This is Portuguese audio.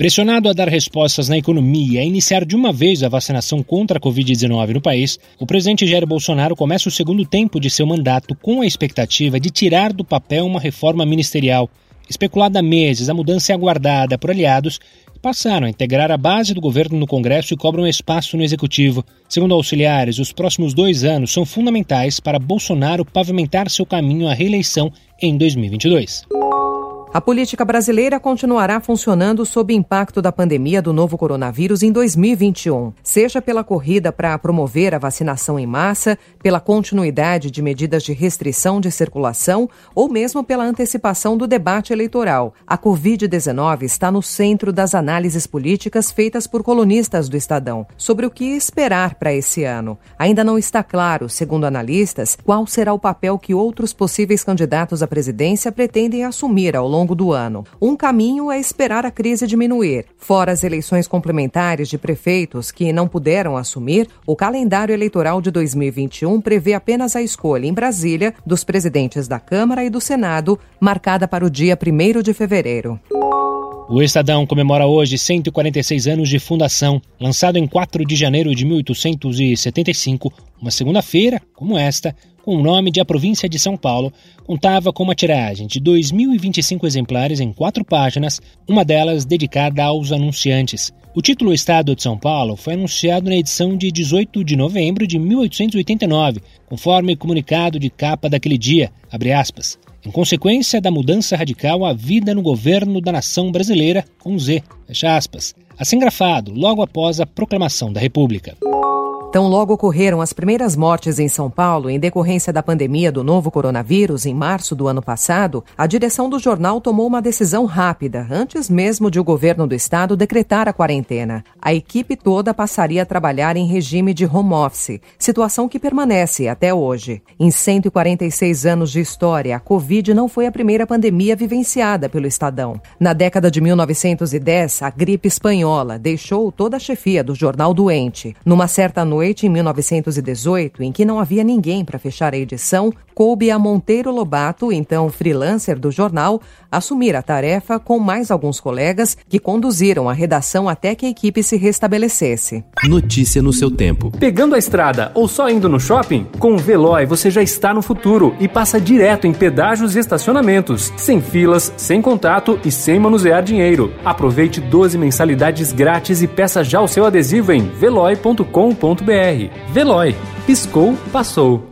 Pressionado a dar respostas na economia e iniciar de uma vez a vacinação contra a Covid-19 no país, o presidente Jair Bolsonaro começa o segundo tempo de seu mandato com a expectativa de tirar do papel uma reforma ministerial. Especulada há meses, a mudança é aguardada por aliados que passaram a integrar a base do governo no Congresso e cobram espaço no Executivo. Segundo auxiliares, os próximos dois anos são fundamentais para Bolsonaro pavimentar seu caminho à reeleição em 2022. A política brasileira continuará funcionando sob impacto da pandemia do novo coronavírus em 2021, seja pela corrida para promover a vacinação em massa, pela continuidade de medidas de restrição de circulação ou mesmo pela antecipação do debate eleitoral. A Covid-19 está no centro das análises políticas feitas por colunistas do Estadão sobre o que esperar para esse ano. Ainda não está claro, segundo analistas, qual será o papel que outros possíveis candidatos à presidência pretendem assumir ao longo longo do ano. Um caminho é esperar a crise diminuir. Fora as eleições complementares de prefeitos que não puderam assumir, o calendário eleitoral de 2021 prevê apenas a escolha em Brasília dos presidentes da Câmara e do Senado, marcada para o dia 1 de fevereiro. O Estadão comemora hoje 146 anos de fundação. Lançado em 4 de janeiro de 1875, uma segunda-feira, como esta, com o nome de A Província de São Paulo, contava com uma tiragem de 2.025 exemplares em quatro páginas, uma delas dedicada aos anunciantes. O título Estado de São Paulo foi anunciado na edição de 18 de novembro de 1889, conforme comunicado de capa daquele dia, aspas, em consequência da mudança radical à vida no governo da nação brasileira, com Z, fecha aspas, assim grafado logo após a proclamação da República. Tão logo ocorreram as primeiras mortes em São Paulo em decorrência da pandemia do novo coronavírus em março do ano passado, a direção do jornal tomou uma decisão rápida, antes mesmo de o governo do estado decretar a quarentena. A equipe toda passaria a trabalhar em regime de home office, situação que permanece até hoje. Em 146 anos de história, a Covid não foi a primeira pandemia vivenciada pelo Estadão. Na década de 1910, a gripe espanhola deixou toda a chefia do jornal doente. Numa certa noite, noite, em 1918, em que não havia ninguém para fechar a edição, coube a Monteiro Lobato, então freelancer do jornal, assumir a tarefa com mais alguns colegas que conduziram a redação até que a equipe se restabelecesse. Notícia no seu tempo. Pegando a estrada ou só indo no shopping? Com o Veloy você já está no futuro e passa direto em pedágios e estacionamentos, sem filas, sem contato e sem manusear dinheiro. Aproveite 12 mensalidades grátis e peça já o seu adesivo em veloy.com.br. Veloy. Piscou, passou.